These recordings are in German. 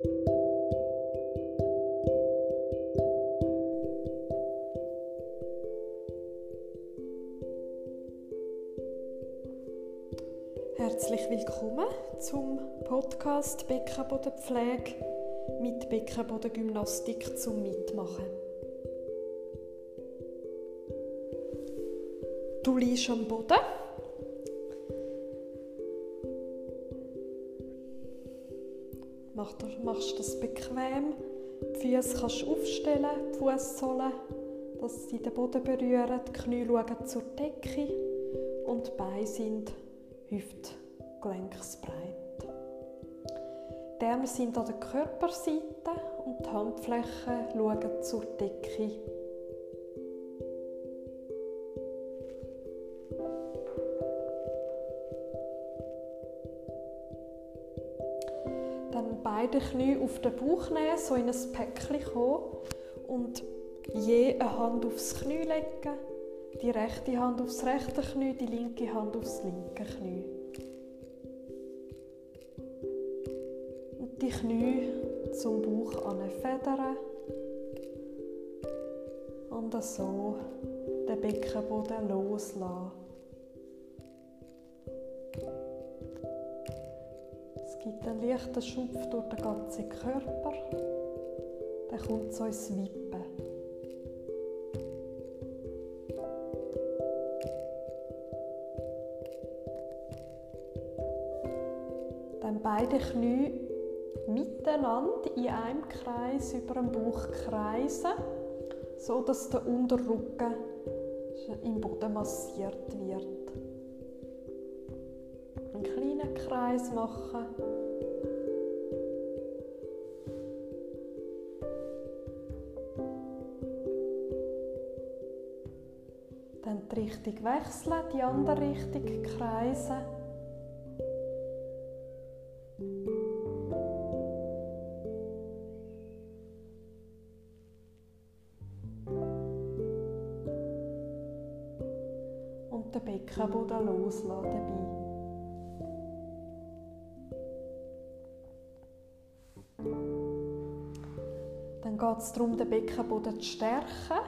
Herzlich willkommen zum Podcast Beckenbodenpflege mit Beckenbodengymnastik zum Mitmachen. Du liegst am Boden. Machst das bequem. Die Füße kannst du aufstellen, die Fußsohlen, dass sie den Boden berühren. Die Knie schauen zur Decke und die Beine sind hüftgelenksbreit. Die Arme sind an der Körperseite und die Handflächen schauen zur Decke. Beide Knie auf den Bauch nehmen, so in ein Päckchen kommen und je eine Hand aufs Knie legen die rechte Hand aufs rechte Knie, die linke Hand aufs linke Knie. Und die Knie zum Bauch anfedern. Und so den Beckenboden loslassen. Einen leichten Schupf durch den ganzen Körper. Der kommt so ins Wippen. Dann beide Knie miteinander in einem Kreis über den Bauch kreisen, so dass der Unterrücken im Boden massiert wird. Einen kleinen Kreis machen. Richtung wechseln, die andere Richtung kreisen. den Beckenboden loslassen dabei. Dann geht es darum, den Beckenboden zu stärken.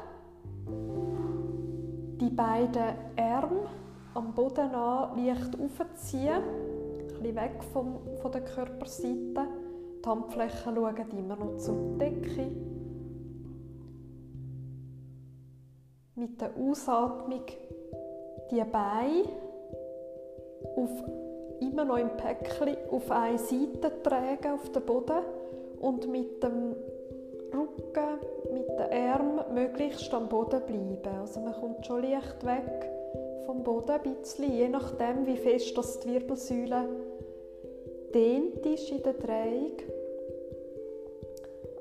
Die beiden Arme am Boden an leicht aufziehen, bisschen weg vom, von der Körperseite. Die Handflächen schauen immer noch zur Decke. Mit der Ausatmung die Beine auf, immer noch im Päckchen auf eine Seite tragen, auf den Boden und mit dem Rücken, mit den Armen möglichst am Boden bleiben. Also man kommt schon leicht weg vom Boden ein bisschen, je nachdem wie fest das die Wirbelsäule dehnt ist in der Drehung.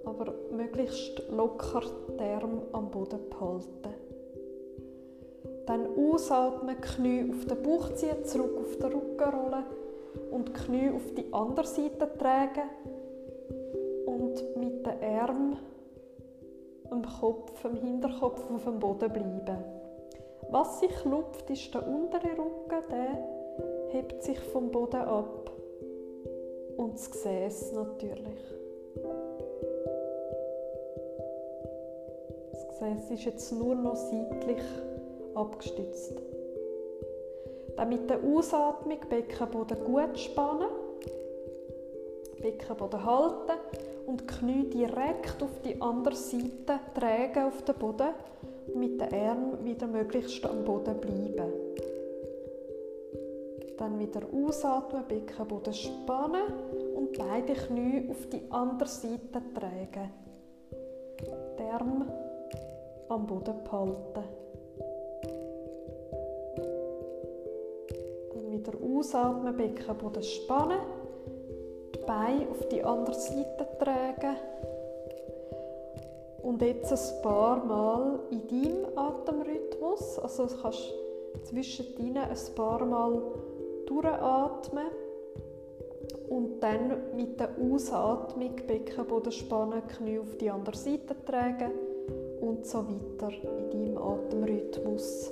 Aber möglichst locker die Arme am Boden behalten. Dann ausatmen, Knie auf den Bauch ziehen, zurück auf den Rücken rollen und Knie auf die andere Seite tragen und mit den Armen am Kopf, am Hinterkopf auf dem Boden bleiben. Was sich lupft, ist der untere Rücken, der hebt sich vom Boden ab und das Gesäß natürlich. Das Gesäß ist jetzt nur noch seitlich abgestützt. Dann mit der Ausatmung Beckenboden gut spannen, Beckenboden halten und Knie direkt auf die andere Seite tragen auf den Boden und mit den Armen wieder möglichst am Boden bleiben. Dann wieder ausatmen, Beckenboden spannen und beide Knie auf die andere Seite tragen. Die Arme am Boden behalten. Wieder ausatmen, Beckenboden spannen, die Beine auf die andere Seite tragen und jetzt ein paar Mal in deinem Atemrhythmus, also du kannst zwischendrin ein paar Mal durchatmen und dann mit der Ausatmung Beckenboden spannen, Knie auf die andere Seite tragen und so weiter in deinem Atemrhythmus.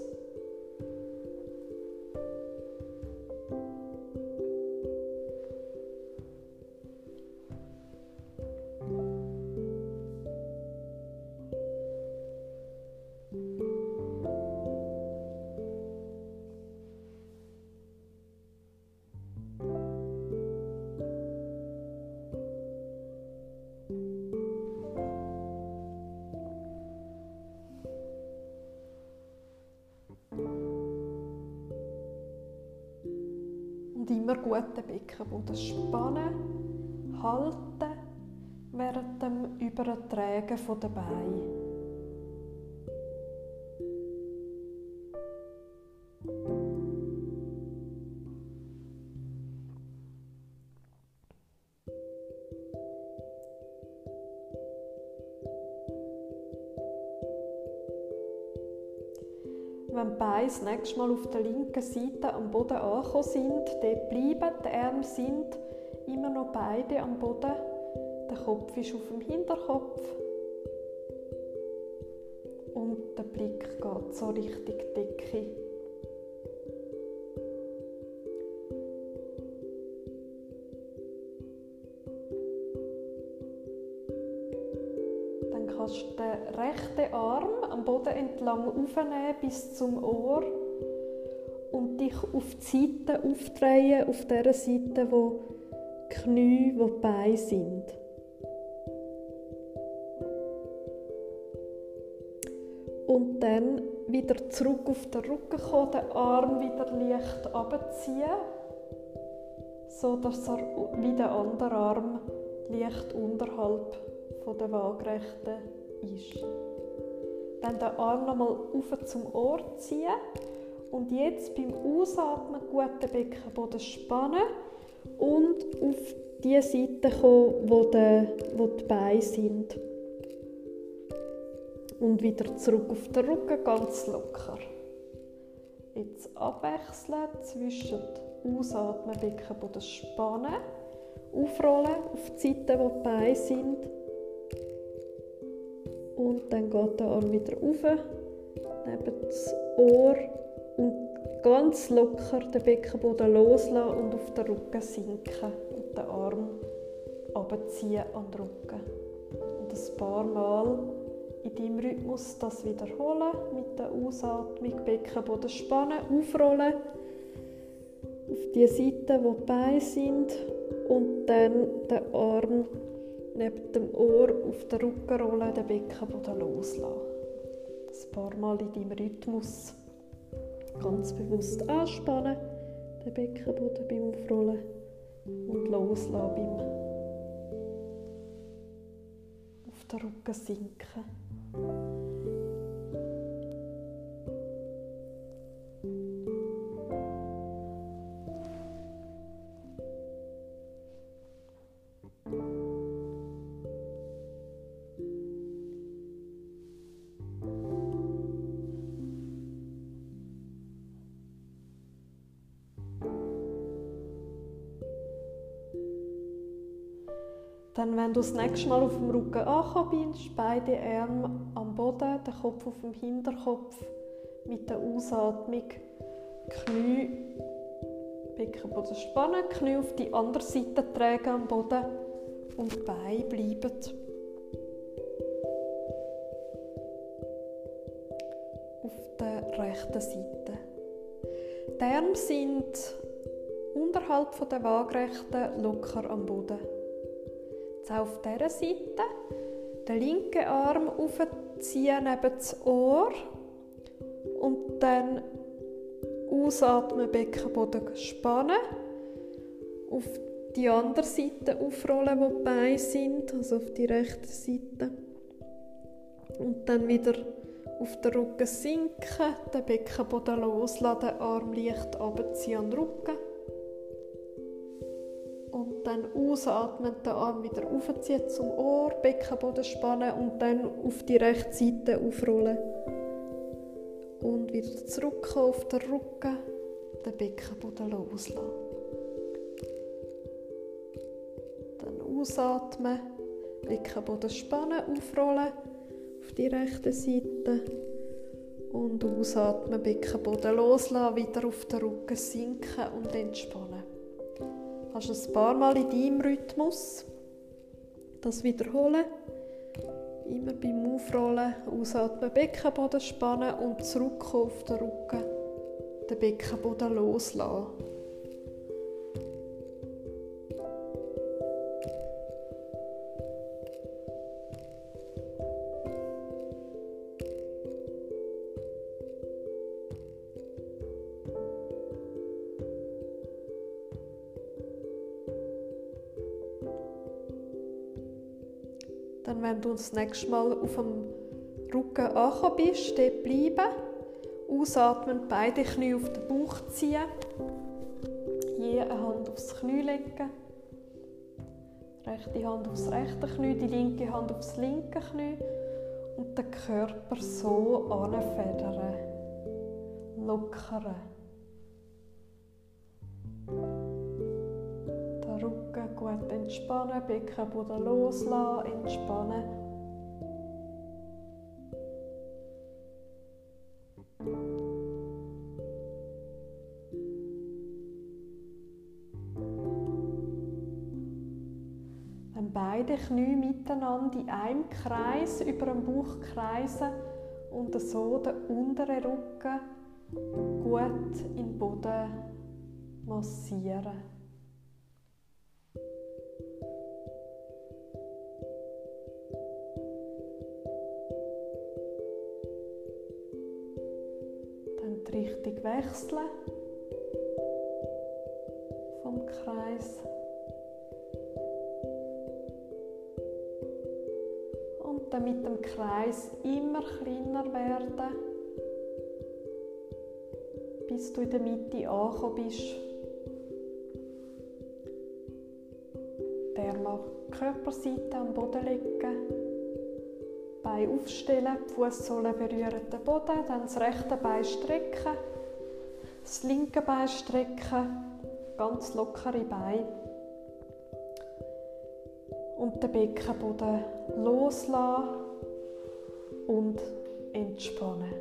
Immer gut den Beckenboden spannen, halten während dem Übertragen der Beine. Das nächste Mal auf der linken Seite am Boden angekommen sind, dort bleiben, die Arme sind immer noch beide am Boden, der Kopf ist auf dem Hinterkopf und der Blick geht so Richtung Decke. Kannst den rechten Arm am Boden entlang aufnehmen bis zum Ohr und dich auf die Seite aufdrehen, auf der Seite, wo die Knie, wo die Beine sind. Und dann wieder zurück auf den Rücken kommen, den Arm wieder leicht abziehen, so dass er wie der andere Arm leicht unterhalb von der Waagrechten ist. Dann den Arm nochmal auf zum Ohr ziehen und jetzt beim Ausatmen gut den Beckenboden spannen und auf die Seite kommen, wo die, wo die Beine sind. Und wieder zurück auf den Rücken, ganz locker. Jetzt abwechseln zwischen Ausatmen, Beckenboden spannen, aufrollen auf die Seite, wo die Beine sind und dann geht der Arm wieder rauf, neben das Ohr und ganz locker den Beckenboden loslassen und auf den Rücken sinken und den Arm abziehen an den Rücken. Und ein paar Mal in deinem Rhythmus das wiederholen, mit der Ausatmung Beckenboden spannen, aufrollen auf die Seite, wo die Beine sind und dann den Arm neben dem Ohr auf den Rücken rollen, den Beckenboden loslassen. Ein paar Mal in deinem Rhythmus ganz bewusst anspannen, den Beckenboden beim Aufrollen und loslassen beim auf den Rücken sinken. Dann, wenn du das nächste Mal auf dem Rücken angekommen bist, beide Arme am Boden, der Kopf auf dem Hinterkopf, mit der Ausatmung Knie, Beckenboden spannen, Knie auf die andere Seite tragen am Boden und die Beine bleiben. Auf der rechten Seite. Die Arme sind unterhalb der Waagrechten locker am Boden. Jetzt auf dieser Seite den linken Arm aufziehen neben das Ohr und dann ausatmen, Beckenboden spannen. Auf die andere Seite aufrollen, wo die Beine sind, also auf die rechte Seite. Und dann wieder auf den Rücken sinken, den Beckenboden loslassen, Arm leicht abziehen an den Rücken dann ausatmen, den Arm wieder aufziehen zum Ohr, Beckenboden spannen und dann auf die rechte Seite aufrollen. Und wieder zurückkommen auf den Rücken, den Beckenboden loslassen. Dann ausatmen, Beckenboden spannen, aufrollen auf die rechte Seite. Und ausatmen, Beckenboden loslassen, wieder auf den Rücken sinken und entspannen. Kannst ein paar Mal in deinem Rhythmus das wiederholen. Immer beim Aufrollen, ausatmen, Beckenboden spannen und zurückkommen auf den Rücken, den Beckenboden loslassen. Dann, wenn du das nächste Mal auf dem Rücken angekommen bist, dort bleiben. Ausatmen, beide Knie auf den Bauch ziehen. Je eine Hand aufs Knie legen. Rechte Hand aufs rechte Knie, die linke Hand aufs linke Knie. Und den Körper so anfedern. Lockern. Gut entspannen, Beckenboden loslassen, entspannen. beide Knie miteinander in einem Kreis über den Bauch kreisen und so den unteren Rücken gut in den Boden massieren. Wechseln vom Kreis. dann mit dem Kreis immer kleiner werden, bis du in der Mitte angekommen bist. Der mal Körperseite am Boden legen, Bein aufstellen, die Fußsohlen berühren den Boden, dann das rechte Bein strecken, das linke Bein strecken, ganz lockere Beine und den Beckenboden loslassen und entspannen.